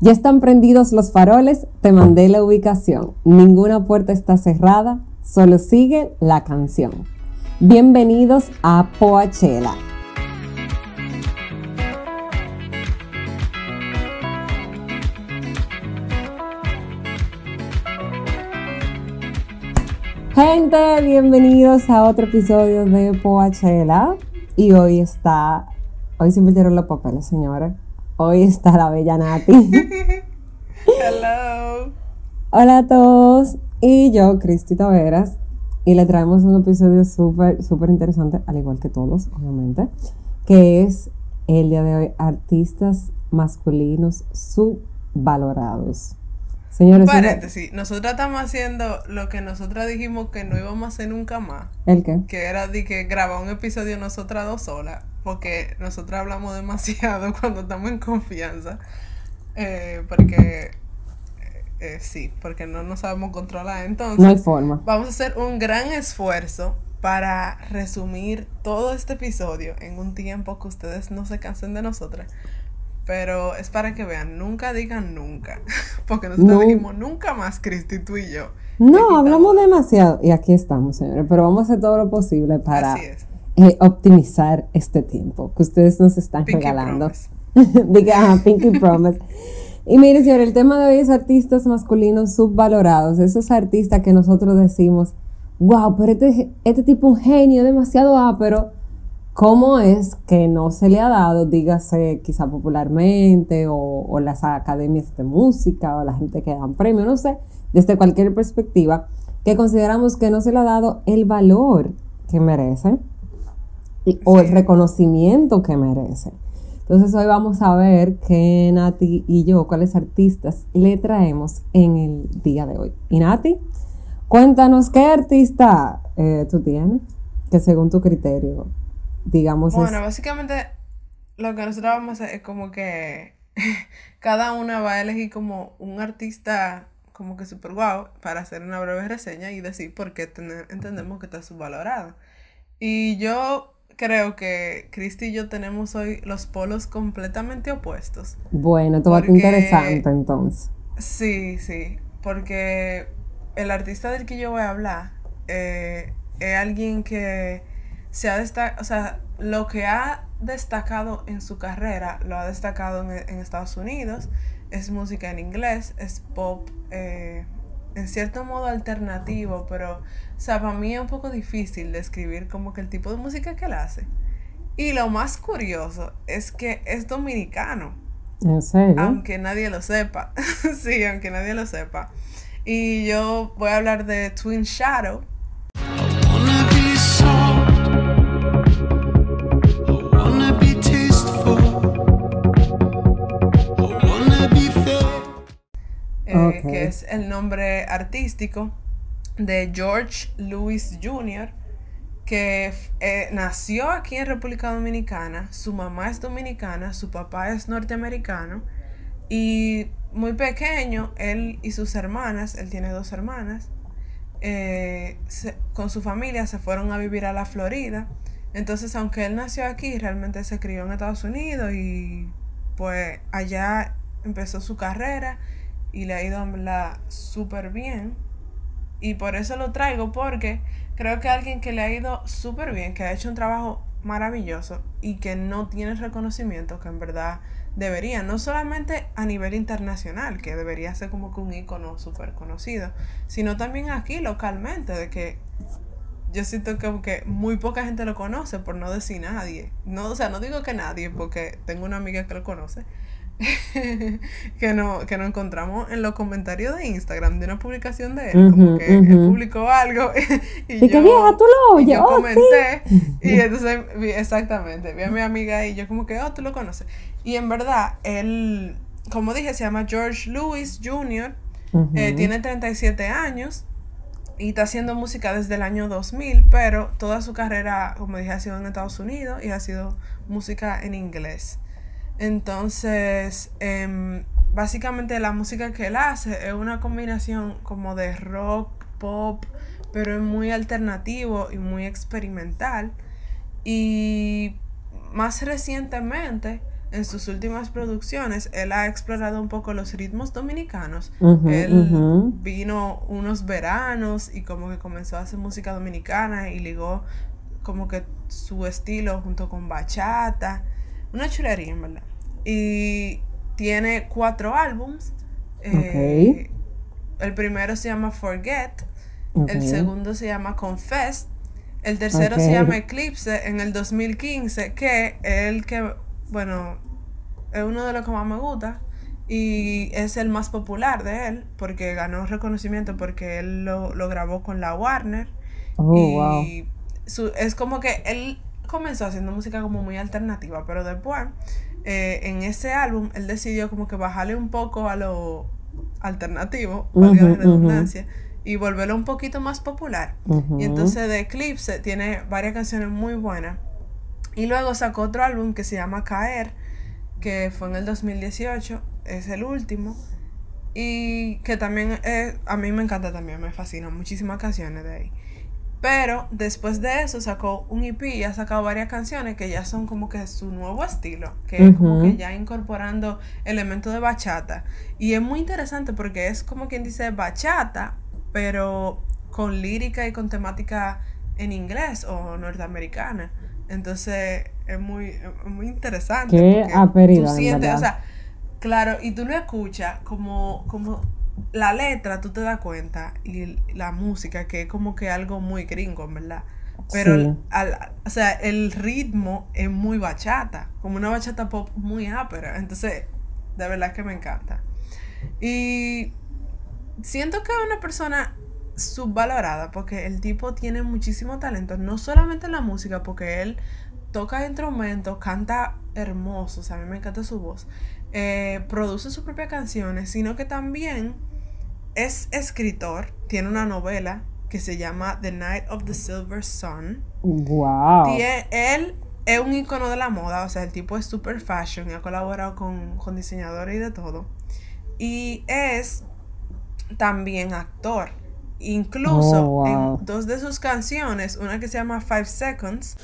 Ya están prendidos los faroles, te mandé la ubicación. Ninguna puerta está cerrada, solo sigue la canción. Bienvenidos a Poachela. Gente, bienvenidos a otro episodio de Poachela. Y hoy está, hoy se invirtieron los papeles, señores. Hoy está la bella Nati. Hello. Hola a todos. Y yo, Cristi Taveras. Y le traemos un episodio súper, súper interesante, al igual que todos, obviamente. Que es el día de hoy, artistas masculinos subvalorados. Señores, paréntesis, nosotros estamos haciendo lo que nosotras dijimos que no íbamos a hacer nunca más. ¿El qué? Que era de que grabar un episodio nosotras dos solas porque nosotros hablamos demasiado cuando estamos en confianza. Eh, porque eh, eh, sí, porque no nos sabemos controlar. Entonces, no hay forma. Vamos a hacer un gran esfuerzo para resumir todo este episodio en un tiempo que ustedes no se cansen de nosotras. Pero es para que vean, nunca digan nunca. Porque nosotros dijimos nunca más, Cristi, tú y yo. No, hablamos demasiado. Y aquí estamos, señores. Pero vamos a hacer todo lo posible para es. Eh, optimizar este tiempo que ustedes nos están regalando. Diga, Pinky Promise. Y mire, señor, el tema de hoy es artistas masculinos subvalorados. Esos artistas que nosotros decimos, wow, pero este, este tipo un genio, demasiado pero ¿Cómo es que no se le ha dado, dígase quizá popularmente, o, o las academias de música, o la gente que dan premios, no sé, desde cualquier perspectiva, que consideramos que no se le ha dado el valor que merece? o el reconocimiento que merece. Entonces hoy vamos a ver qué Nati y yo, cuáles artistas le traemos en el día de hoy. Y Nati, cuéntanos qué artista eh, tú tienes, que según tu criterio, digamos... Bueno, básicamente lo que nosotros vamos a hacer es como que cada una va a elegir como un artista como que super guau para hacer una breve reseña y decir por qué entendemos que está subvalorado. Y yo creo que Cristi y yo tenemos hoy los polos completamente opuestos. Bueno, todo va interesante entonces. Sí, sí, porque el artista del que yo voy a hablar eh, es alguien que se ha destacado, o sea, lo que ha destacado en su carrera lo ha destacado en, Estados Unidos, es música en inglés, es pop, eh, en cierto modo alternativo, pero o sea, para mí es un poco difícil describir como que el tipo de música que él hace. Y lo más curioso es que es dominicano. ¿En serio? Aunque nadie lo sepa. sí, aunque nadie lo sepa. Y yo voy a hablar de Twin Shadow. Eh, que es el nombre artístico de George Louis Jr., que eh, nació aquí en República Dominicana, su mamá es dominicana, su papá es norteamericano, y muy pequeño, él y sus hermanas, él tiene dos hermanas, eh, con su familia se fueron a vivir a la Florida. Entonces, aunque él nació aquí, realmente se crió en Estados Unidos y pues allá empezó su carrera y le ha ido súper bien. Y por eso lo traigo, porque creo que alguien que le ha ido súper bien, que ha hecho un trabajo maravilloso y que no tiene reconocimiento que en verdad debería, no solamente a nivel internacional, que debería ser como que un icono súper conocido, sino también aquí localmente, de que yo siento que, que muy poca gente lo conoce, por no decir nadie. No, o sea, no digo que nadie, porque tengo una amiga que lo conoce, que, no, que nos encontramos en los comentarios de Instagram de una publicación de él, como que él publicó algo y, yo, vieja, tú lo oyes, yo oh, comenté y entonces exactamente, vi a mi amiga y yo como que, oh, tú lo conoces. Y en verdad, él, como dije, se llama George Lewis Jr., eh, tiene 37 años y está haciendo música desde el año 2000, pero toda su carrera, como dije, ha sido en Estados Unidos y ha sido música en inglés. Entonces, em, básicamente la música que él hace es una combinación como de rock, pop, pero es muy alternativo y muy experimental. Y más recientemente en sus últimas producciones, él ha explorado un poco los ritmos dominicanos. él vino unos veranos y como que comenzó a hacer música dominicana y ligó como que su estilo junto con bachata. Una chulería, en verdad. Y tiene cuatro álbums. Eh, el primero se llama Forget. El segundo se llama Confess. El tercero se llama Eclipse en el 2015, que es el que, bueno, es uno de los que más me gusta y es el más popular de él porque ganó reconocimiento porque él lo, grabó con la Warner. Oh, y es como que él comenzó haciendo música como muy alternativa, pero después eh, en ese álbum él decidió como que bajarle un poco a lo alternativo, uh la redundancia y volverlo un poquito más popular. Y entonces de Eclipse tiene varias canciones muy buenas. Y luego sacó otro álbum que se llama Caer, que fue en el 2018, es el último. Y que también a mí me encanta también, me fascinan muchísimas canciones de ahí. Pero después de eso sacó un EP y ha sacado varias canciones que ya son como que su nuevo estilo, que es como que ya incorporando elementos de bachata. Y es muy interesante porque es como quien dice bachata, pero con lírica y con temática en inglés o norteamericana. Entonces es muy, muy interesante. Qué tú sientes, o sea, claro, y tú lo escuchas como, como la letra, tú te das cuenta, y la música, que es como que algo muy gringo, en verdad. Pero, o sea, el ritmo es muy bachata, como una bachata pop muy ápera. Entonces, de verdad que me encanta. Y siento que es una persona subvalorada porque el tipo tiene muchísimo talento, no solamente en la música, porque él toca instrumentos, canta hermoso, o sea, a mí me encanta su voz, eh, produce sus propias canciones, sino que también es escritor, tiene una novela que se llama The Night of the Silver Sun. Wow. él es un icono de la moda, o sea, el tipo es super fashion y ha colaborado con, con diseñadores y de todo. Y es también actor. Incluso oh, en dos de sus canciones, una que se llama Five Seconds.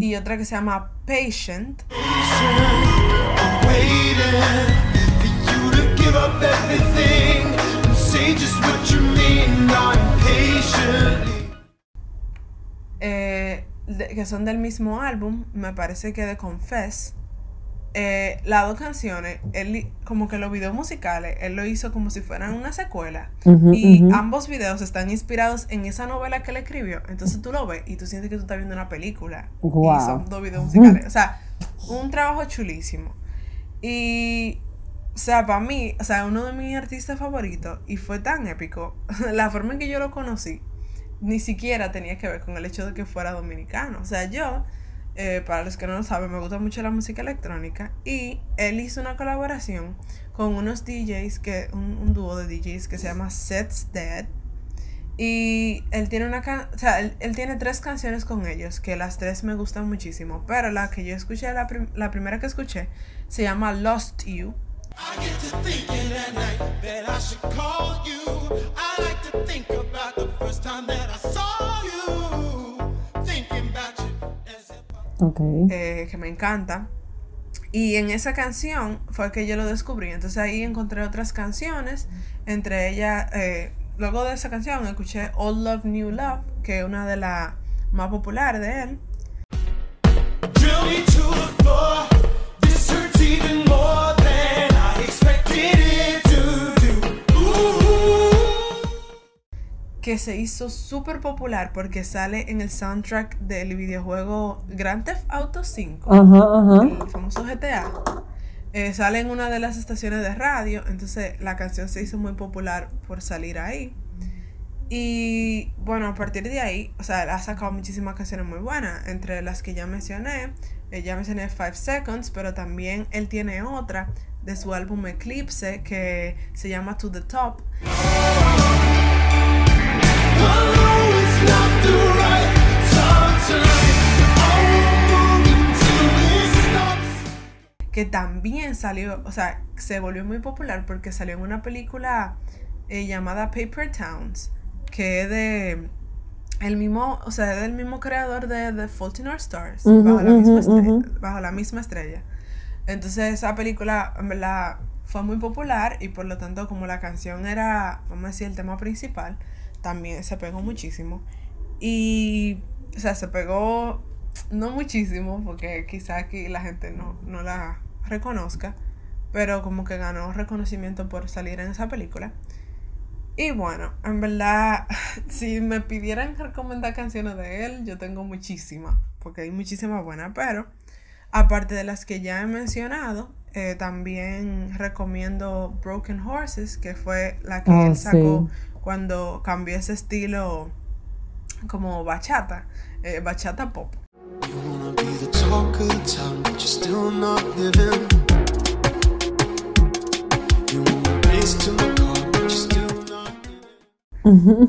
Y otra que se llama Patient. Eh, que son del mismo álbum, me parece que de Confess, eh, las dos canciones, él como que los videos musicales, él lo hizo como si fueran una secuela. y ambos videos están inspirados en esa novela que él escribió. Entonces tú lo ves y tú sientes que tú estás viendo una película. Y son dos videos musicales. O sea, un trabajo chulísimo. Y, o sea, para mí, o sea, uno de mis artistas favoritos, y fue tan épico, la forma en que yo lo conocí, ni siquiera tenía que ver con el hecho de que fuera dominicano. O sea, yo, eh, para los que no lo saben, me gusta mucho la música electrónica y él hizo una colaboración con unos DJs, que, un, dúo de DJs que se llama Sets Dead. Y él tiene una o sea, él, tiene tres canciones con ellos, que las tres me gustan muchísimo, pero la que yo escuché, la, la primera que escuché, se llama Lost You. Eh, que me encanta. Y en esa canción fue que yo lo descubrí. Entonces ahí encontré otras canciones. Entre ellas, eh, luego de esa canción escuché Old Love, New Love, que es una de las más populares de él. Que se hizo súper popular porque sale en el soundtrack del videojuego Grand Theft Auto 5, el famoso GTA. Eh, sale en una de las estaciones de radio, entonces la canción se hizo muy popular por salir ahí. Y bueno, a partir de ahí, o sea, ha sacado muchísimas canciones muy buenas, entre las que ya mencioné, eh, ya mencioné Five Seconds, pero también él tiene otra de su álbum Eclipse que se llama To the Top. Que también salió, o sea, se volvió muy popular porque salió en una película eh, llamada Paper Towns, que es de el mismo, o sea, es del mismo creador de The Fault in Our Stars, bajo, la misma estrella, bajo la misma estrella. Entonces esa película, en verdad, fue muy popular y por lo tanto como la canción era, vamos a decir, el tema principal, también se pegó muchísimo. Y, o sea, se pegó no muchísimo, porque quizá aquí la gente no, no la reconozca, pero como que ganó reconocimiento por salir en esa película. Y bueno, en verdad, si me pidieran recomendar canciones de él, yo tengo muchísimas, porque hay muchísimas buenas, pero aparte de las que ya he mencionado, eh, también recomiendo Broken Horses, que fue la que él ah, sacó cuando cambió ese estilo como bachata, eh, bachata pop.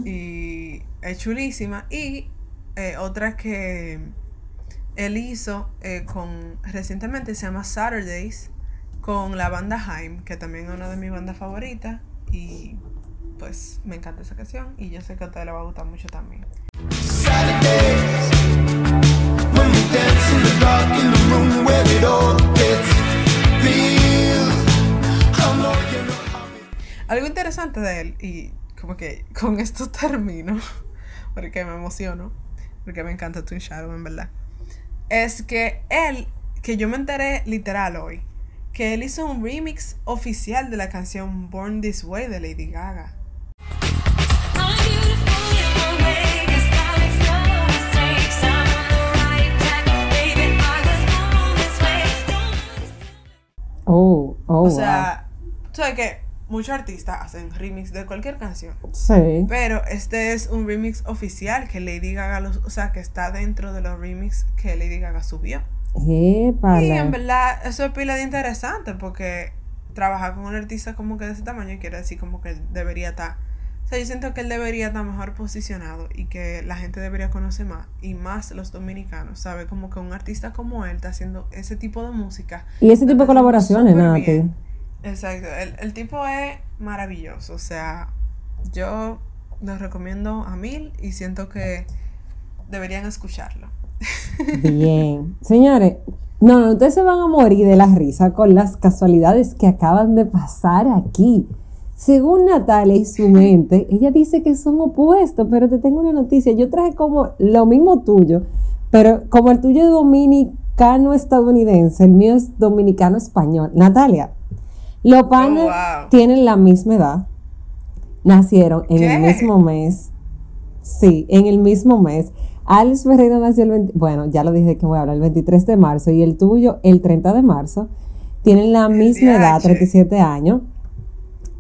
Y es chulísima. Y eh, otra que él hizo eh, con recientemente se llama Saturdays con la banda Haim, que también es una de mis bandas favoritas. Y pues me encanta esa canción y yo sé que a ustedes les va a gustar mucho también. Algo interesante de él, y como que con esto termino, porque me emociono, porque me encanta Twin Shadow en verdad, es que él, que yo me enteré literal hoy, que él hizo un remix oficial de la canción Born This Way de Lady Gaga. Oh, oh, o sea, sabes que muchos artistas hacen remix de cualquier canción. Sí. Pero este es un remix oficial que Lady Gaga, o sea, que está dentro de los remix que Lady Gaga subió. Y en verdad, eso es pila de interesante porque trabajar con un artista como que de ese tamaño quiere decir como que debería estar yo siento que él debería estar mejor posicionado y que la gente debería conocer más y más los dominicanos, ¿sabe? Como que un artista como él está haciendo ese tipo de música. Y ese tipo de colaboraciones, Nati. Exacto, el, el tipo es maravilloso, o sea, yo lo recomiendo a mil y siento que deberían escucharlo. Bien, señores, no, no, ustedes se van a morir de la risa con las casualidades que acaban de pasar aquí. Según Natalia y su mente, ella dice que son opuestos, pero te tengo una noticia. Yo traje como lo mismo tuyo, pero como el tuyo es dominicano estadounidense, el mío es dominicano español. Natalia, los panes oh, tienen la misma edad, nacieron en el mismo mes. Sí, en el mismo mes. Alex Ferreira nació el 20, bueno, ya lo dije que voy a hablar el 23 de marzo y el tuyo el 30 de marzo. Tienen la misma edad, 37 años.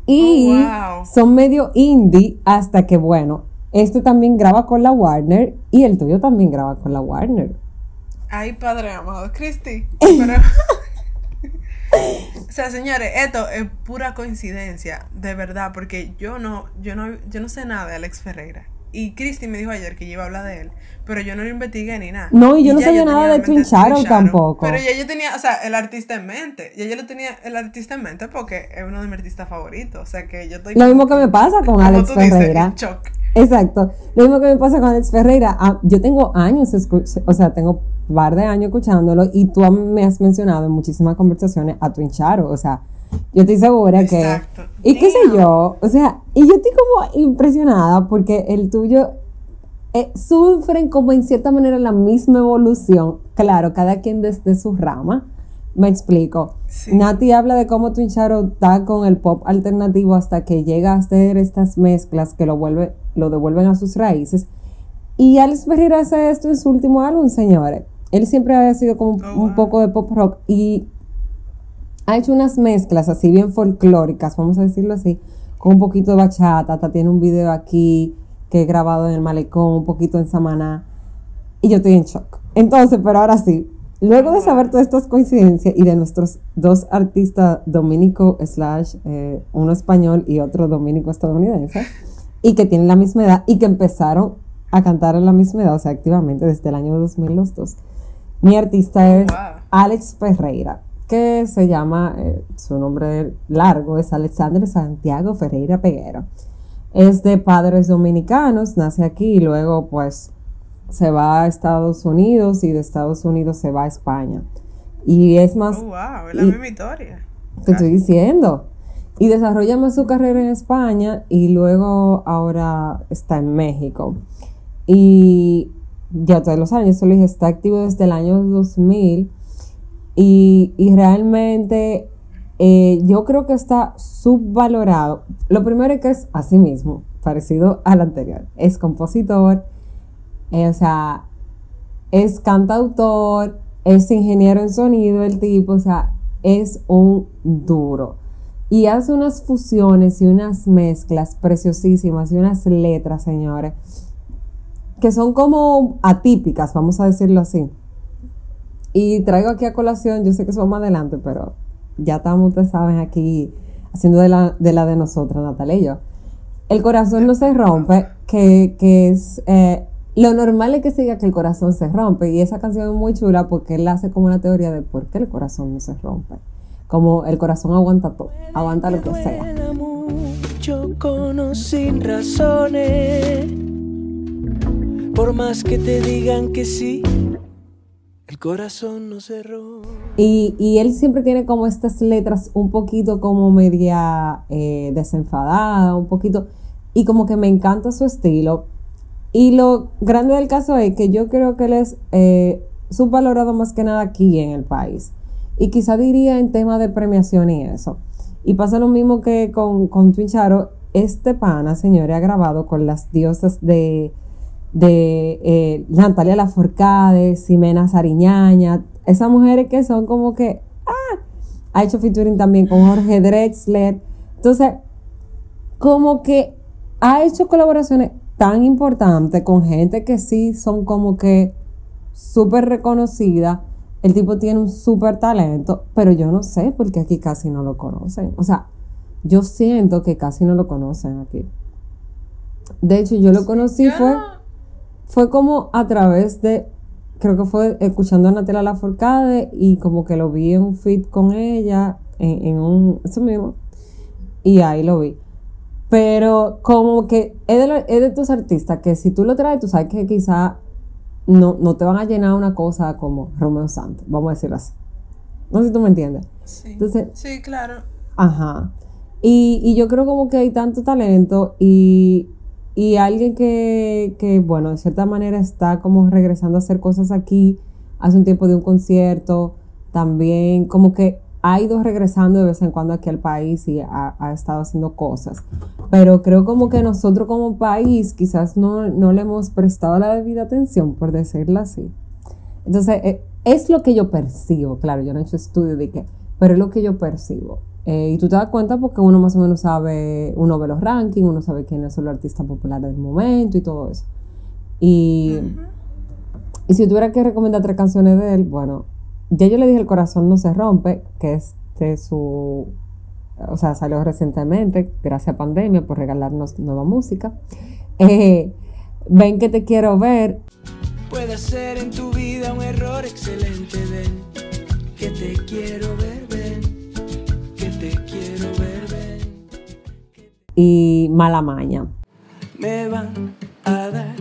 Y oh, son medio indie hasta que, bueno, este también graba con la Warner y el tuyo también graba con la Warner. Ay, padre amado, Christy. o sea, señores, esto es pura coincidencia, de verdad, porque yo no, yo no, yo no sé nada de Alex Ferreira. Y Christy me dijo ayer que iba a hablar de él, pero yo no lo investigué ni nada. No, y yo no sabía nada de Twin Shadow tampoco. Pero ya yo tenía, o sea, el artista en mente. Ya yo lo tenía el artista en mente porque es uno de mis artistas favoritos. O sea, que yo estoy. Lo mismo que me pasa con Alex Ferreira. Exacto. Lo mismo que me pasa con Alex Ferreira. Ah, yo tengo años, o sea, tengo un par de años escuchándolo y tú me has mencionado en muchísimas conversaciones a Twin Shadow. O sea, yo estoy segura Exacto. que... Y qué sé yo, o sea, y yo estoy como impresionada porque el tuyo eh, sufren como en cierta manera la misma evolución. Claro, cada quien desde su rama. Me explico. Nati habla de cómo Twin Shadow está con el pop alternativo hasta que llega a hacer estas mezclas que lo, vuelve, lo devuelven a sus raíces. Y Alex Ferreira hace esto en su último álbum, señores. Él siempre ha sido como oh, un poco de pop rock y ha hecho unas mezclas así bien folclóricas, vamos a decirlo así, con un poquito de bachata, hasta tiene un video aquí que he grabado en el malecón, un poquito en Samaná, y yo estoy en shock. Entonces, pero ahora sí, luego de saber todas estas coincidencias y de nuestros dos artistas dominico slash eh, uno español y otro dominico estadounidense, y que tienen la misma edad y que empezaron a cantar en la misma edad, o sea, activamente desde el año 2000 los dos. Mi artista es Alex Ferreira se llama, eh, su nombre largo es Alexander Santiago Ferreira Peguero. es de padres dominicanos, nace aquí y luego pues se va a Estados Unidos y de Estados Unidos se va a España. Y es más... Oh, wow, es la misma historia. Te estoy diciendo. Y desarrolla más su carrera en España y luego ahora está en México. Y ya todos los años, solo dije, está activo desde el año 2000 y, realmente eh, yo creo que está subvalorado. Lo primero es que es así mismo, parecido al anterior. Es compositor, eh, o sea, es cantautor, es ingeniero en sonido el tipo, o sea, es un duro. Y hace unas fusiones y unas mezclas preciosísimas y unas letras, señores, que son como atípicas, vamos a decirlo así. Y traigo aquí a colación, yo sé que son más adelante, pero ya estamos, ustedes saben, aquí haciendo de la de, la de nosotras, Natalia y yo. El corazón no se rompe, que, que es... Eh, lo normal es que se diga que el corazón se rompe y esa canción es muy chula porque él hace como una teoría de por qué el corazón no se rompe. Como el corazón aguanta todo, aguanta lo que sea. Mucho con sin razones, por más que te digan que sí, el corazón no rompe. Y, y, él siempre tiene como estas letras un poquito como media eh, desenfadada, un poquito, y como que me encanta su estilo. Y lo grande del caso es que yo creo que él es eh, subvalorado más que nada aquí en el país. Y quizá diría en tema de premiación y eso. Y pasa lo mismo que con, con Twincharo. Este pana, señores, ha grabado con las diosas de, de eh, Natalia Laforcade, Ximena Sariñaña, esas mujeres que son como que, ah, ha hecho featuring también con Jorge Drexler. Entonces, como que ha hecho colaboraciones tan importantes con gente que sí son como que súper reconocidas. El tipo tiene un súper talento, pero yo no sé porque aquí casi no lo conocen. O sea, yo siento que casi no lo conocen aquí. De hecho, yo lo conocí fue, fue como a través de creo que fue escuchando a Natalia Laforcade y como que lo vi en un feed con ella, en, un, eso mismo, y ahí lo vi. Pero como que es de, es de tus artistas que si tú lo traes, tú sabes que quizá no, no te van a llenar una cosa como Romeo Santos, vamos a decirlo así. No sé si tú me entiendes. Sí, Entonces, sí claro. Ajá. Y, y yo creo como que hay tanto talento y, y alguien que, que, bueno, de cierta manera está como regresando a hacer cosas aquí, hace un tiempo de un concierto, también como que ha ido regresando de vez en cuando aquí al país y ha, estado haciendo cosas. Pero creo como que nosotros como país quizás no, no le hemos prestado la debida atención, por decirlo así. Entonces, eh, es lo que yo percibo, claro, yo no he hecho estudio de qué, pero es lo que yo percibo. Eh, y tú te das cuenta porque uno más o menos sabe, uno ve los rankings, uno sabe quién es el artista popular del momento y todo eso. Y, y si tuviera que recomendar tres canciones de él, bueno, ya yo le dije El corazón no se rompe, que es de su, o sea, salió recientemente, gracias a pandemia, por regalarnos nueva música. Eh, ven que te quiero ver. Puede ser en tu vida un error excelente, ven que te quiero ver, Y mala maña. Me van a dar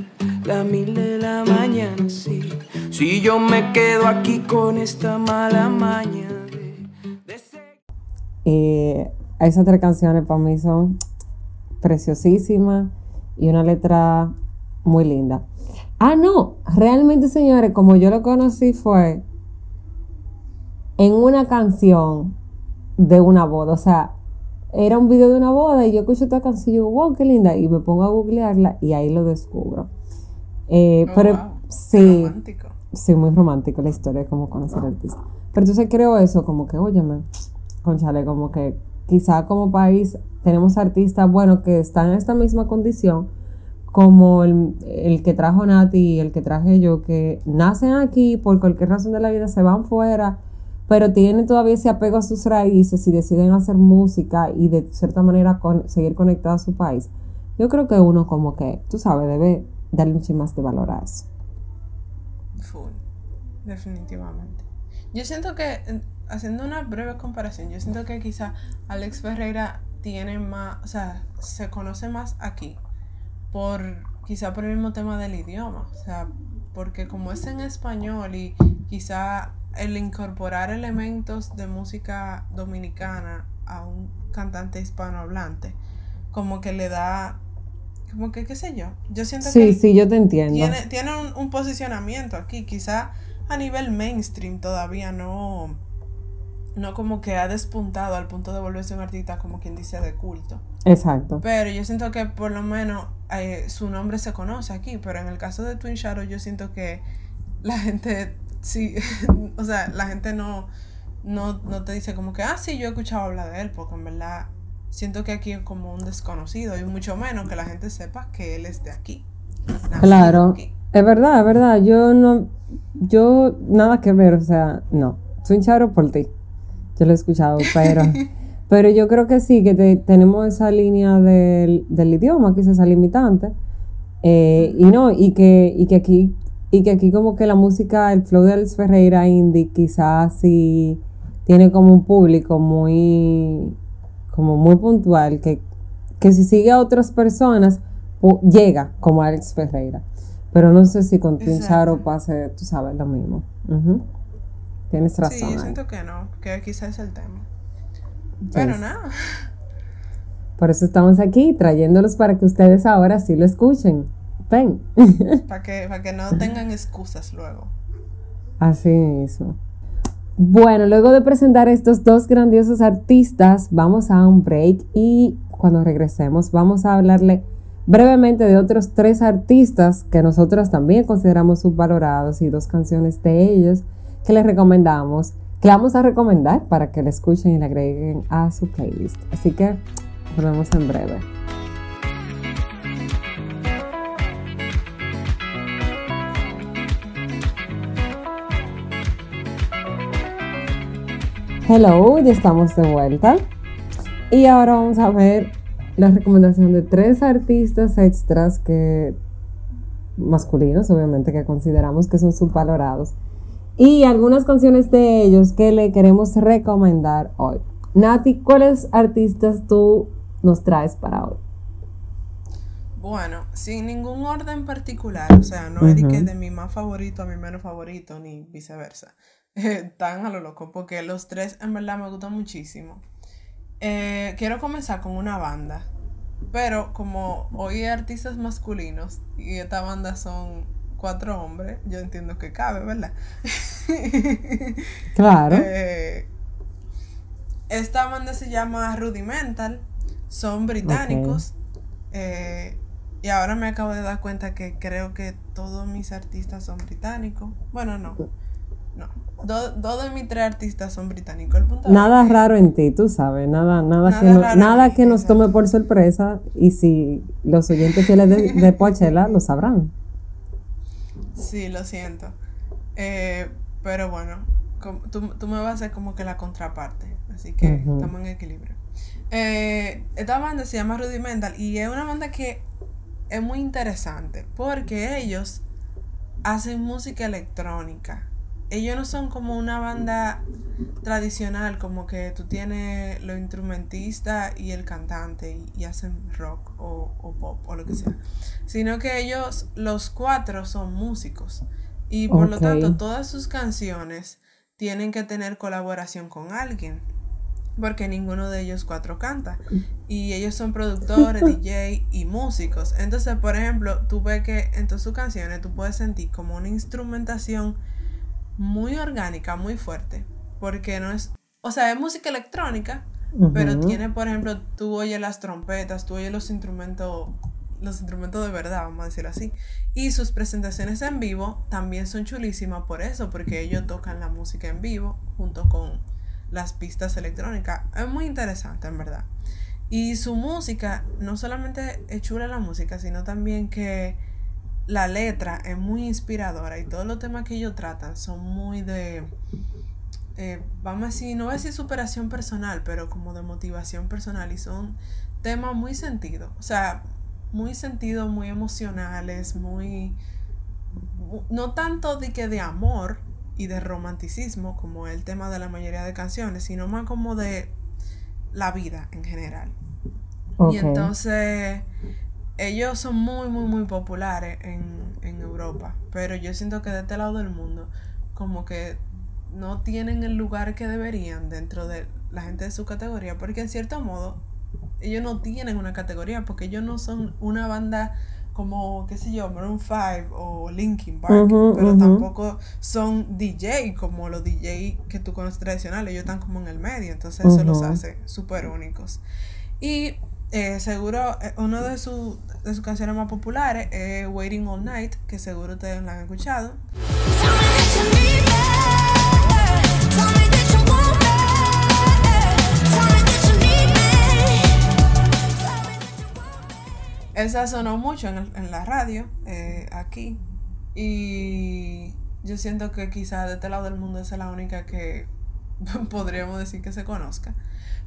la mil de la mañana, sí. Si yo me quedo aquí con esta mala maña. Eh, esas tres canciones para mí son preciosísimas y una letra muy linda. Ah, no, realmente señores, como yo lo conocí fue en una canción de una boda. O sea, era un video de una boda y yo escucho esta canción y digo, wow, qué linda. Y me pongo a googlearla y ahí lo descubro. Eh, oh, pero sí. Romántico. Sí, muy romántico la historia de cómo conocer al artista. Pero entonces creo eso, como que, óyeme, conchale, como que quizá como país tenemos artistas, bueno, que están en esta misma condición como el, el, que trajo Nati y el que traje yo, que nacen aquí por cualquier razón de la vida, se van fuera pero tienen todavía ese apego a sus raíces y deciden hacer música y de cierta manera seguir conectado a su país, yo creo que uno como que, tú sabes, debe darle mucho más de valor a eso. Full, definitivamente. Yo siento que, haciendo una breve comparación, yo siento que quizá Alex Ferreira tiene más, o sea, se conoce más aquí por quizá por el mismo tema del idioma, o sea, porque como es en español y quizá el incorporar elementos de música dominicana a un cantante hispanohablante, como que le da, como que qué sé yo, yo siento que... Sí, sí, yo te entiendo. Tiene, tiene un, un, posicionamiento aquí, quizá a nivel mainstream todavía no, no como que ha despuntado al punto de volverse un artista como quien dice de culto. Exacto. Pero yo siento que por lo menos eh, su nombre se conoce aquí, pero en el caso de Twin Shadow yo siento que la gente, sí, o sea, la gente no, no, no te dice como que, ah, sí, yo he escuchado hablar de él, porque en verdad siento que aquí es como un desconocido y mucho menos que la gente sepa que él es de aquí. Claro, es verdad, es verdad, yo no, yo nada que ver, o sea, no, Twin Shadow por ti, yo lo he escuchado, pero... Pero yo creo que sí, que tenemos esa línea del, del idioma, quizás esa limitante. Eh, y no, y que, y que aquí, y que aquí como que la música, el flow de Alex Ferreira indie, quizás sí tiene como un público muy, como muy puntual, que, que si sigue a otras personas, llega como Alex Ferreira. Pero no sé si con Twin pase, tú sabes, lo mismo. Tienes razón. Sí, yo siento que no, que quizás es el tema. Pero nada. Por eso estamos aquí, trayéndolos para que ustedes ahora sí lo escuchen. Ven. Para que, para que no tengan excusas luego. Así mismo. Bueno, luego de presentar estos dos grandiosos artistas, vamos a un break y cuando regresemos vamos a hablarle brevemente de otros tres artistas que nosotros también consideramos subvalorados y dos canciones de ellos que les recomendamos que vamos a recomendar para que le escuchen y le agreguen a su playlist. Así que nos vemos en breve. Hello, ya estamos de vuelta. Y ahora vamos a ver la recomendación de tres artistas extras que masculinos, obviamente, que consideramos que son subvalorados y algunas canciones de ellos que le queremos recomendar hoy. Nati, ¿cuáles artistas tú nos traes para hoy? Bueno, sin ningún orden particular, o sea, no es de mi más favorito a mi menos favorito, ni viceversa. Tan a lo loco, porque los tres en verdad me gustan muchísimo. Eh, quiero comenzar con una banda, pero como hoy hay artistas masculinos y esta banda son cuatro hombres, yo entiendo que cabe, ¿verdad? Claro. Eh, esta banda se llama Rudimental, son británicos. Eh, y ahora me acabo de dar cuenta que creo que todos mis artistas son británicos. Bueno, no. No. Dos de mis tres artistas son británicos. nada raro en ti, tú sabes. Nada, nada, que, nada que nos tome por sorpresa. Y si los oyentes fieles de, de Pochela lo sabrán. Sí, lo siento. Eh, pero bueno, tú, me vas a hacer como que la contraparte. Así que estamos en equilibrio. Eh, esta banda se llama Rudimental y es una banda que es muy interesante porque ellos hacen música electrónica. Ellos no son como una banda tradicional, como que tú tienes los instrumentistas y el cantante y, hacen rock o, o, pop o lo que sea. Sino que ellos, los cuatro, son músicos. Y por lo tanto, todas sus canciones tienen que tener colaboración con alguien. Porque ninguno de ellos cuatro canta. Y ellos son productores, DJ y músicos. Entonces, por ejemplo, tú ves que en todas sus canciones tú puedes sentir como una instrumentación muy orgánica, muy fuerte. Porque no es. O sea, es música electrónica, pero tiene, por ejemplo, tú oyes las trompetas, tú oyes los instrumentos los instrumentos de verdad, vamos a decir así. Y sus presentaciones en vivo también son chulísimas por eso, porque ellos tocan la música en vivo junto con las pistas electrónicas. Es muy interesante, en verdad. Y su música, no solamente es chula la música, sino también que la letra es muy inspiradora y todos los temas que ellos tratan son muy de, eh, vamos a decir, no voy a decir superación personal, pero como de motivación personal y son temas muy sentidos. O sea, muy sentidos, muy emocionales, muy... No tanto de que de amor y de romanticismo, como el tema de la mayoría de canciones, sino más como de la vida en general. Y entonces ellos son muy, muy, muy populares en, en Europa, pero yo siento que de este lado del mundo como que no tienen el lugar que deberían dentro de la gente de su categoría, porque en cierto modo ellos no tienen una categoría, porque ellos no son una banda como, qué sé yo, Maroon 5 o Linkin Park, pero tampoco son DJ como los DJ que tú conoces tradicionales, ellos están como en el medio, entonces eso los hace súper únicos. Y eh, seguro, eh, una de, sus canciones más populares es Waiting All Night, que seguro ustedes la han escuchado. Esa sonó mucho en, la radio, eh, aquí. Y yo siento que quizás de este lado del mundo esa es la única que podríamos decir que se conozca.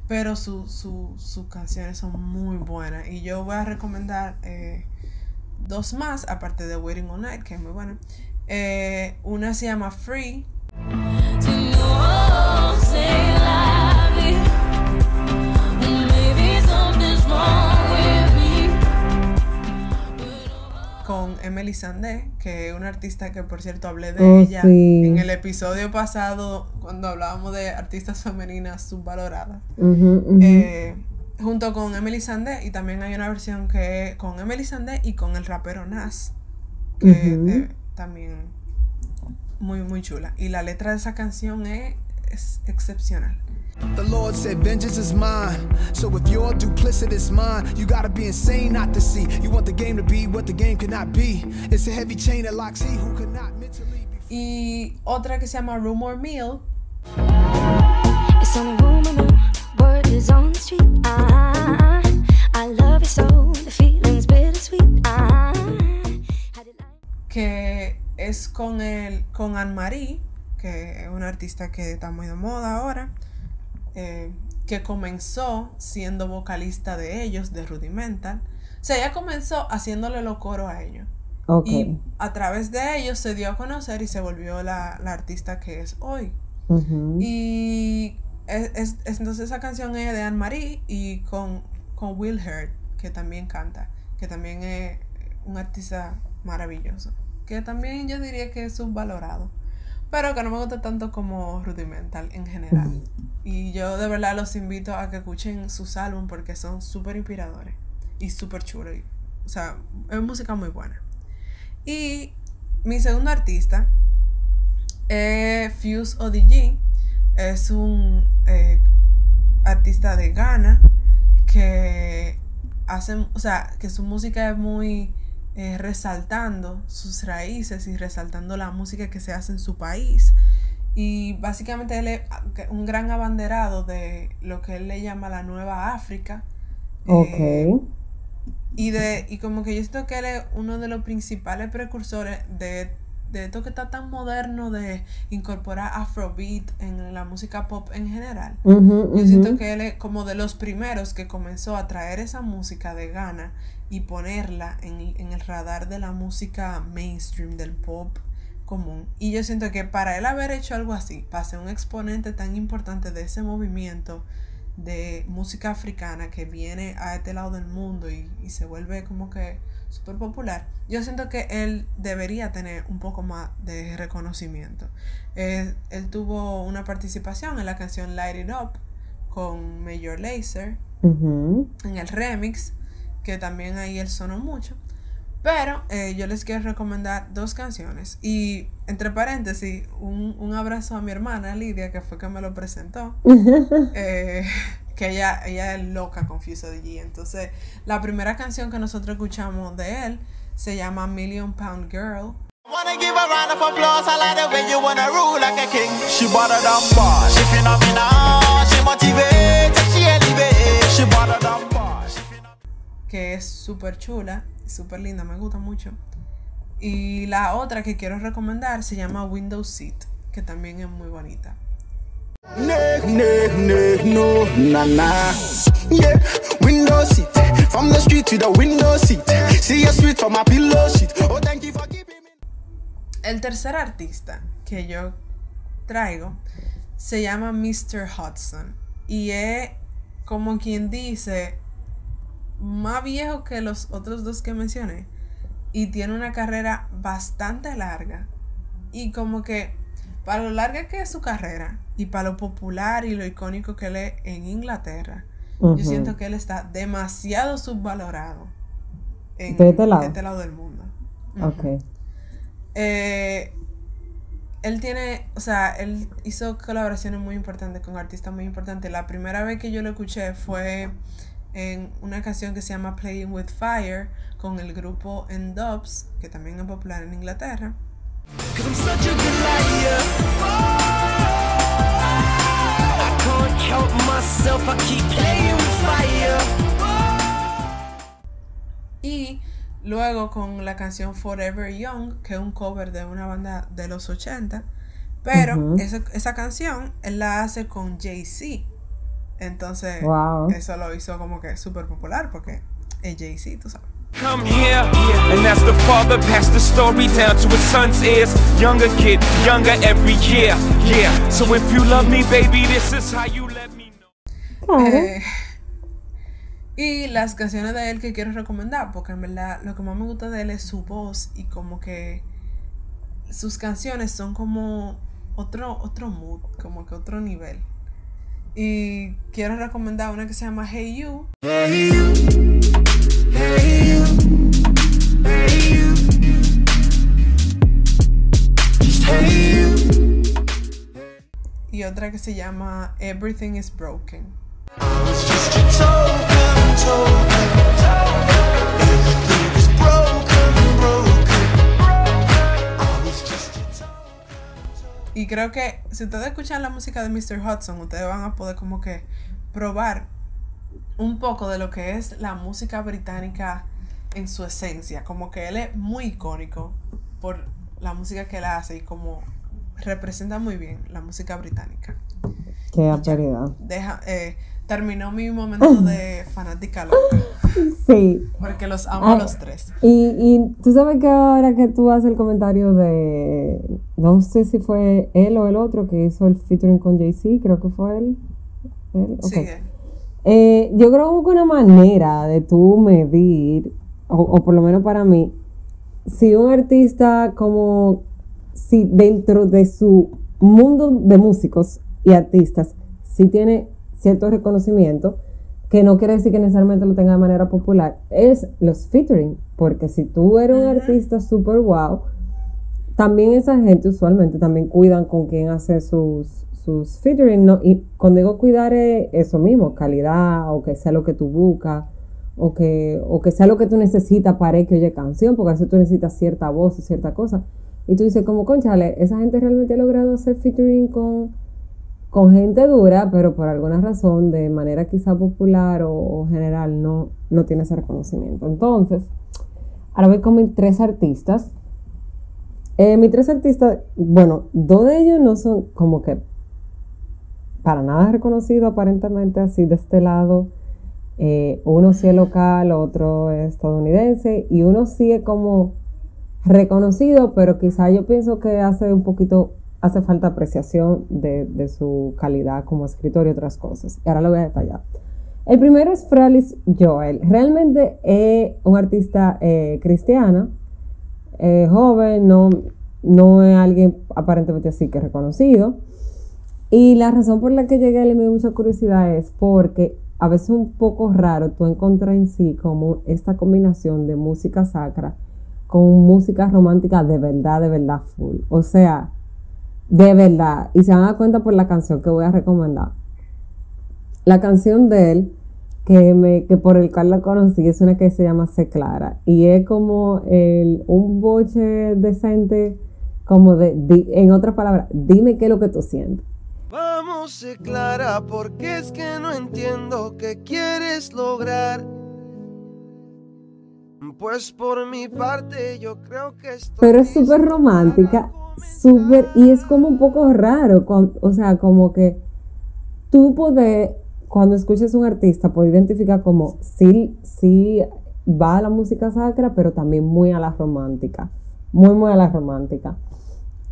Pero sus canciones son muy buenas. Y yo voy a recomendar eh, dos más, aparte de Waiting All Night, que es muy buena. Eh, una se llama Free. Con Emily Sandé, que es una artista que por cierto hablé de oh, ella en el episodio pasado cuando hablábamos de artistas femeninas subvaloradas. Eh, junto con Emily Sandé y también hay una versión que con Emily Sandé y con el rapero Nas, que eh, también muy muy chula. Y la letra de esa canción es, es excepcional. The Lord said, Vengeance is mine. So if your duplicitous mind, you gotta be insane not to see. You want the game to be what the game cannot be. It's a heavy chain that locks he who cannot mentally be. Y otra que se llama Rumor Mill. It's on a rumor mill, word is on the street. Ah, I love you so, the feeling's bittersweet. Ah, que es con el con Anne Marie, que es una artista que está muy de moda ahora. Eh, que comenzó siendo vocalista de ellos, de Rudimental. O sea, ella comenzó haciéndole los coros a ellos. Y a través de ellos se dio a conocer y se volvió la, artista que es hoy. Y es, entonces esa canción es de Anne Marie y con, con Will Hurt, que también canta, que también es un artista maravilloso. Que también yo diría que es subvalorado pero que no me gusta tanto como Rudimental en general. Y yo de verdad los invito a que escuchen sus álbumes porque son súper inspiradores y súper chulos. O sea, es música muy buena. Y mi segundo artista es Fuse ODG. Es un eh, artista de Ghana que hace, o sea, que su música es muy eh, resaltando sus raíces y resaltando la música que se hace en su país. Y básicamente él es un gran abanderado de lo que él le llama la Nueva África. Ok. Eh, y, de, y como que yo siento que él es uno de los principales precursores de, de esto que está tan moderno de incorporar Afrobeat en la música pop en general. yo siento que él es como de los primeros que comenzó a traer esa música de Ghana y ponerla en, el radar de la música mainstream, del pop común. Y yo siento que para él haber hecho algo así, para ser un exponente tan importante de ese movimiento de música africana que viene a este lado del mundo y, se vuelve como que súper popular, yo siento que él debería tener un poco más de reconocimiento. él tuvo una participación en la canción Light It Up con Major Lazer en el remix que también ahí él sonó mucho. Pero eh, yo les quiero recomendar dos canciones. Y entre paréntesis, un, abrazo a mi hermana Lidia, que fue que me lo presentó. Eh, que ella, ella es loca con Fuse G. Entonces, la primera canción que nosotros escuchamos de él se llama Million Pound Girl. Que es súper chula, súper linda, me gusta mucho. Y la otra que quiero recomendar se llama Window Seat, que también es muy bonita. El tercer artista que yo traigo se llama Mr. Hudson y es como quien dice más viejo que los otros dos que mencioné y tiene una carrera bastante larga y como que para lo larga que es su carrera y para lo popular y lo icónico que él es en Inglaterra, yo siento que él está demasiado subvalorado en este lado, este lado del mundo. Ok. Eh, él tiene, o sea, él hizo colaboraciones muy importantes con artistas muy importantes. La primera vez que yo lo escuché fue en una canción que se llama Playing with Fire con el grupo N-Dubs, que también es popular en Inglaterra. Y luego con la canción Forever Young, que es un cover de una banda de los 80. Pero esa, canción él la hace con Jay-Z. Entonces, eso lo hizo como que súper popular porque es Jay-Z, tú sabes. Come here, and that's the father passed the story down to his son's ears. Younger kid, younger every year, yeah. So if you love me, baby, this is how you let me know. Eh, y las canciones de él que quiero recomendar, porque en verdad lo que más me gusta de él es su voz y como que sus canciones son como otro, otro mood, como que otro nivel. Y quiero recomendar una que se llama Hey You. Hey you. Y otra que se llama Everything is Broken. Y creo que si ustedes escuchan la música de Mr. Hudson, ustedes van a poder como que probar un poco de lo que es la música británica en su esencia. Como que él es muy icónico por la música que él hace y como representa muy bien la música británica. Qué. Deja, eh, terminó mi momento de fanática loca. Sí. Porque los amo a los tres. Y, y tú sabes que ahora que tú haces el comentario de. No sé si fue él o el otro que hizo el featuring con Jay-Z, creo que fue él. Sí, eh, yo creo que una manera de tú medir, o, por lo menos para mí, si un artista como, si dentro de su mundo de músicos y artistas, si tiene cierto reconocimiento, que no quiere decir que necesariamente lo tenga de manera popular, es los featuring, porque si tú eres un artista super wow, también esa gente usualmente también cuidan con quién hace sus, sus featuring, no, y cuando digo cuidar es eso mismo, calidad, o que sea lo que tú buscas, o que, o que sea lo que tú necesitas para que oye canción, porque a veces tú necesitas cierta voz o cierta cosa. Y tú dices, como, conchale, esa gente realmente ha logrado hacer featuring con, con gente dura, pero por alguna razón, de manera quizá popular o, general, no, no tiene ese reconocimiento. Entonces, ahora voy con mis tres artistas. Eh, mis tres artistas, bueno, dos de ellos no son como que para nada reconocido aparentemente así de este lado. Eh, uno sí es local, otro es estadounidense y uno sí es como reconocido, pero quizá yo pienso que hace un poquito, hace falta apreciación de, su calidad como escritor y otras cosas. Y ahora lo voy a detallar. El primero es Fralis Joel. Realmente es un artista eh, cristiana, eh, joven, no, no es alguien aparentemente así que reconocido. Y la razón por la que llegué a él y me dio mucha curiosidad es porque a veces es un poco raro tú encontrar en sí como esta combinación de música sacra con música romántica de verdad, de verdad full. O sea, de verdad. Y se van a dar cuenta por la canción que voy a recomendar. La canción de él, que, me, que por el cual la conocí, es una que se llama Se Clara. Y es como el, un boche decente, como de, en otras palabras, dime qué es lo que tú sientes. Vamos, Clara, porque es que no entiendo qué quieres lograr. Pues por mi parte yo creo que estoy Pero es súper romántica, súper, y es como un poco raro, o sea, como que tú puedes, cuando escuches un artista, puedes identificar como, sí, sí, va a la música sacra, pero también muy a la romántica, muy, muy a la romántica.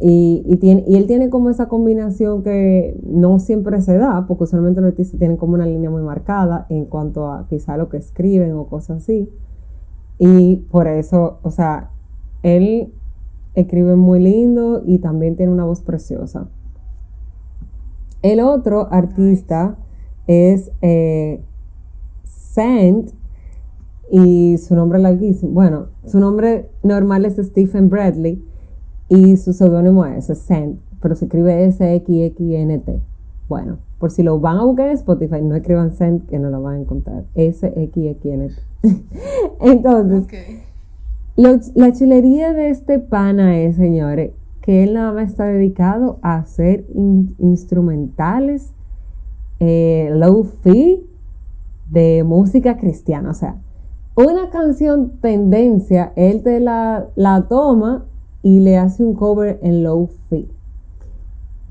Y, tiene, y él tiene como esa combinación que no siempre se da, porque usualmente los artistas tienen como una línea muy marcada en cuanto a quizá lo que escriben o cosas así. Y por eso, o sea, él escribe muy lindo y también tiene una voz preciosa. El otro artista es eh, Saint y su nombre larguísimo. Bueno, su nombre normal es Stephen Bradley y su seudónimo es Sent, pero se escribe S-X-X-N-T. Bueno, por si lo van a buscar en Spotify, no escriban Sent que no lo van a encontrar. S-X-X-N-T. Entonces, la chulería de este pana es, señores, que él nada más está dedicado a hacer instrumentales eh, low-fi de música cristiana. O sea, una canción tendencia, él la, la toma y le hace un cover en low fi.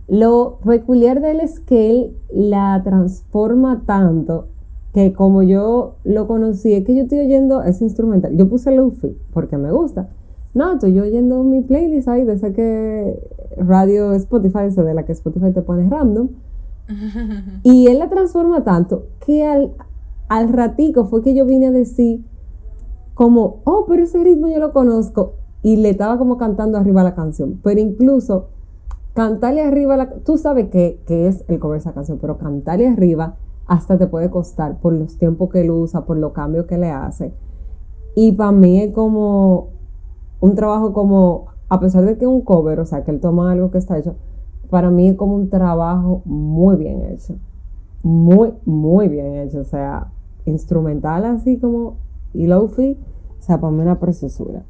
Lo peculiar de él es que él la transforma tanto que como yo lo conocí, es que yo estoy oyendo ese instrumental. Yo puse fi porque me gusta. No, estoy oyendo mi playlist ahí de esa que radio Spotify, esa de la que Spotify te pone random. y él la transforma tanto que al, al ratico fue que yo vine a decir como, oh, pero ese ritmo yo lo conozco y le estaba como cantando arriba la canción. Pero incluso cantarle arriba, la, tú sabes que, es el cover de esa canción, pero cantarle arriba hasta te puede costar por los tiempos que él usa, por los cambios que le hace. Y para mí es como un trabajo como, a pesar de que es un cover, o sea, que él toma algo que está hecho, para mí es como un trabajo muy bien hecho. Muy, muy bien hecho. O sea, instrumental así como y lofi, o sea, para mí una preciosura.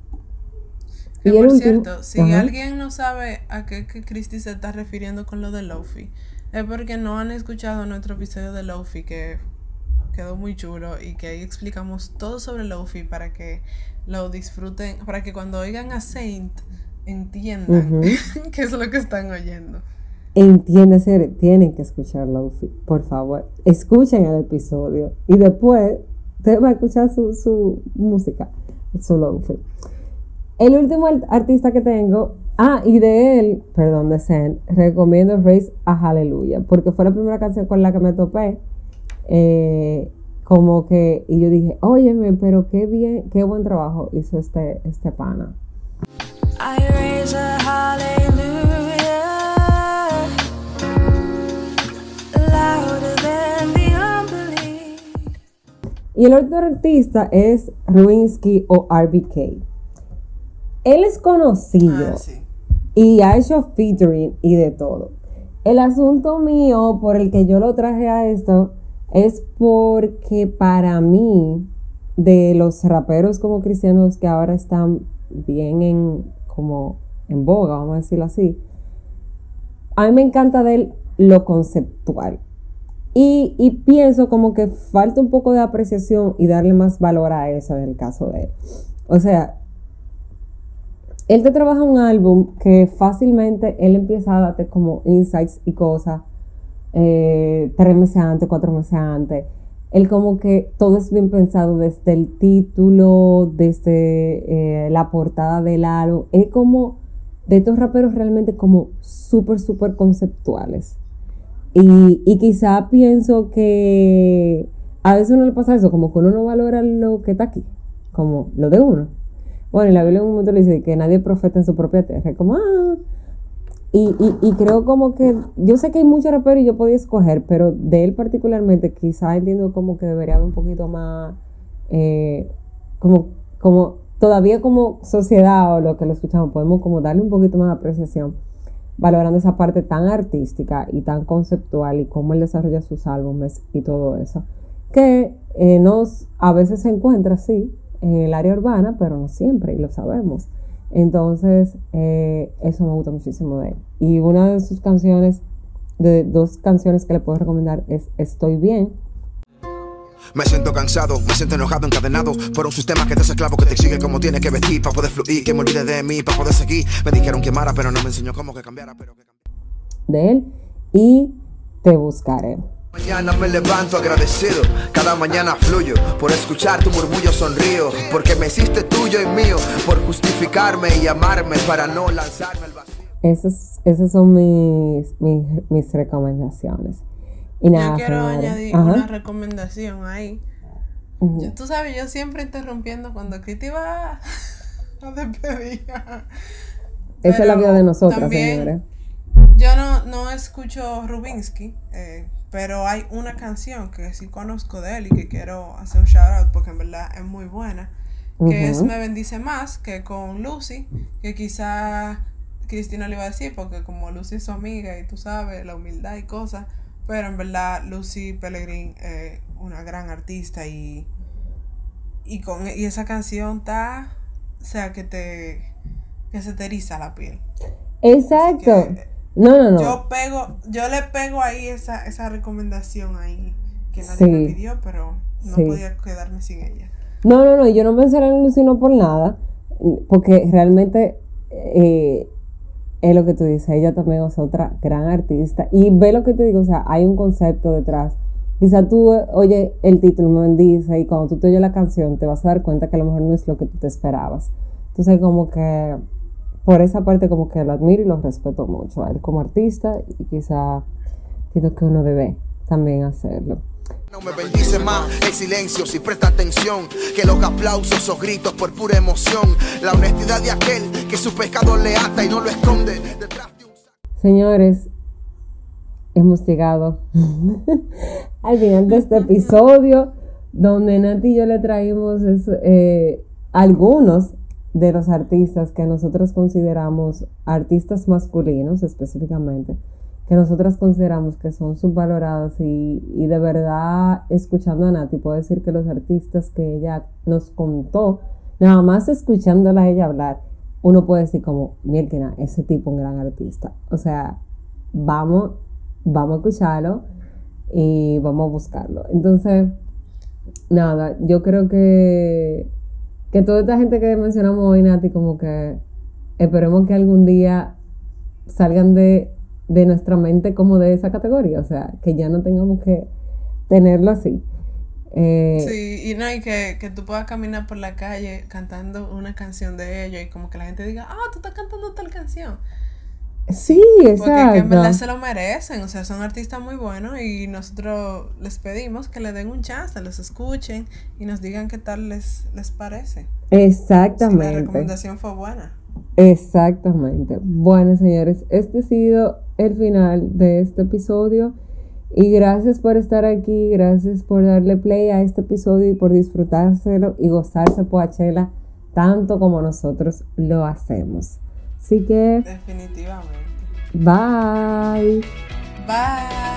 Que por cierto, si alguien no sabe a qué que Christy se está refiriendo con lo de Lofi, es porque no han escuchado nuestro episodio de Lofi que quedó muy chulo y que ahí explicamos todo sobre Lofi para que lo disfruten, para que cuando oigan a Saint entiendan qué es lo que están oyendo. Entienden, tienen que escuchar Lofi, por favor. Escuchen el episodio y después te va a escuchar su, su música, su Lofi. El último artista que tengo, ah, y de él, perdón, de Zen, recomiendo Race a Hallelujah, porque fue la primera canción con la que me topé. Eh, como que, y yo dije, óyeme, pero qué bien, qué buen trabajo hizo este, este pana. Y el otro artista es Ruinsky o RBK. Él es conocido ah, y ha hecho featuring y de todo. El asunto mío por el que yo lo traje a esto es porque para mí, de los raperos como cristianos que ahora están bien en, como en boga, vamos a decirlo así, a mí me encanta de él lo conceptual. Y, y, pienso como que falta un poco de apreciación y darle más valor a eso en el caso de él. O sea, él te trabaja un álbum que fácilmente él empieza a darte como insights y cosas eh, tres meses antes, cuatro meses antes. Él como que todo es bien pensado desde el título, desde eh, la portada del álbum. Es como de estos raperos realmente como súper, súper conceptuales. Y, y quizá pienso que a veces uno le pasa eso, como que uno no valora lo que está aquí, como lo de uno. Bueno, y la Biblia en un momento le dice que nadie profeta en su propia tierra. Como, ah. Y, y, creo como que, yo sé que hay muchos raperos y yo podía escoger, pero de él particularmente quizá entiendo como que debería haber un poquito más, eh, como, como todavía como sociedad o lo que lo escuchamos, podemos como darle un poquito más de apreciación, valorando esa parte tan artística y tan conceptual y cómo él desarrolla sus álbumes y todo eso, que eh, nos a veces se encuentra así, en el área urbana, pero no siempre, y lo sabemos. Entonces, eh, eso me gusta muchísimo de él. Y una de sus canciones, de dos canciones que le puedo recomendar es Estoy bien. Me siento cansado, me siento enojado, encadenado por un sistema que te hace esclavo, que te exige como tiene que vestir para poder fluir, que me olvide de mí, para poder seguir. Me dijeron que amara, pero no me enseñó cómo que cambiara, pero que De él y Te buscaré. Mañana me levanto agradecido, cada mañana fluyo, por escuchar tu murmullo sonrío, porque me hiciste tuyo y mío, por justificarme y amarme para no lanzarme al vacío. Esas, esas son mis, mis, recomendaciones. Y nada, yo quiero añadir una recomendación ahí. tú sabes, yo siempre interrumpiendo cuando Kitty va a despedir. Esa es la vida de nosotras, señores. Yo no, no escucho Rubinsky, eh, pero hay una canción que sí conozco de él y que quiero hacer un shout out porque en verdad es muy buena. Que es Me Bendice Más, que con Lucy, que quizá Cristina le iba a decir, porque como Lucy es su amiga y tú sabes, la humildad y cosas, pero en verdad Lucy Pellegrin es una gran artista y, y, con, y esa canción está, o sea, que te, que se te eriza la piel. Exacto. No, no, no. Yo pego, yo le pego ahí esa, esa recomendación ahí que nadie me pidió, pero no podía quedarme sin ella. No, no, no, yo no mencioné a Lucy no por nada, porque realmente eh, es lo que tú dices, ella también es otra gran artista. Y ve lo que te digo, o sea, hay un concepto detrás. Quizá tú oye el título, me bendice, y cuando tú te oyes la canción te vas a dar cuenta que a lo mejor no es lo que tú te esperabas. Entonces, como que por esa parte, como que lo admiro y lo respeto mucho a él como artista, y quizá creo que uno debe también hacerlo. No me bendice más el silencio si presta atención que los aplausos o gritos por pura emoción. La honestidad de aquel que su pecado le ata y no lo esconde detrás de un... Señores, hemos llegado al final de este episodio donde Nati y yo le traímos eh, algunos de los artistas que nosotros consideramos artistas masculinos específicamente que nosotras consideramos que son subvaloradas y, y de verdad, escuchando a Nati, puedo decir que los artistas que ella nos contó, nada más escuchándola a ella hablar, uno puede decir como, mira, ese tipo un gran artista. O sea, vamos, vamos a escucharlo y vamos a buscarlo. Entonces, nada, yo creo que, que toda esta gente que mencionamos hoy, Nati, como que esperemos que algún día salgan de de nuestra mente como de esa categoría, o sea, que ya no tengamos que tenerlo así. Eh, sí, y no, y que, que, tú puedas caminar por la calle cantando una canción de ellos y como que la gente diga, ah, tú estás cantando tal canción. Sí, exacto. Porque en verdad se lo merecen, o sea, son artistas muy buenos y nosotros les pedimos que le den un chance, los escuchen y nos digan qué tal les, les parece. Exactamente. Si la recomendación fue buena. Exactamente. Bueno, señores, este ha sido el final de este episodio. Y gracias por estar aquí, gracias por darle play a este episodio y por disfrutárselo y gozarse Poachela tanto como nosotros lo hacemos. Así que... Definitivamente. Bye. Bye.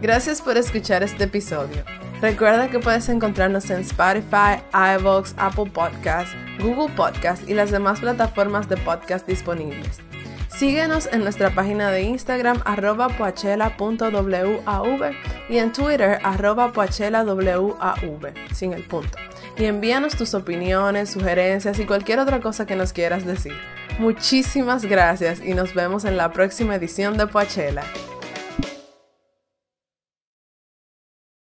Gracias por escuchar este episodio. Recuerda que puedes encontrarnos en Spotify, iVoox, Apple Podcasts, Google Podcasts y las demás plataformas de podcast disponibles. Síguenos en nuestra página de Instagram arroba poachela.wav y en Twitter arroba poachelawav, sin el punto. Y envíanos tus opiniones, sugerencias y cualquier otra cosa que nos quieras decir. Muchísimas gracias y nos vemos en la próxima edición de Poachela.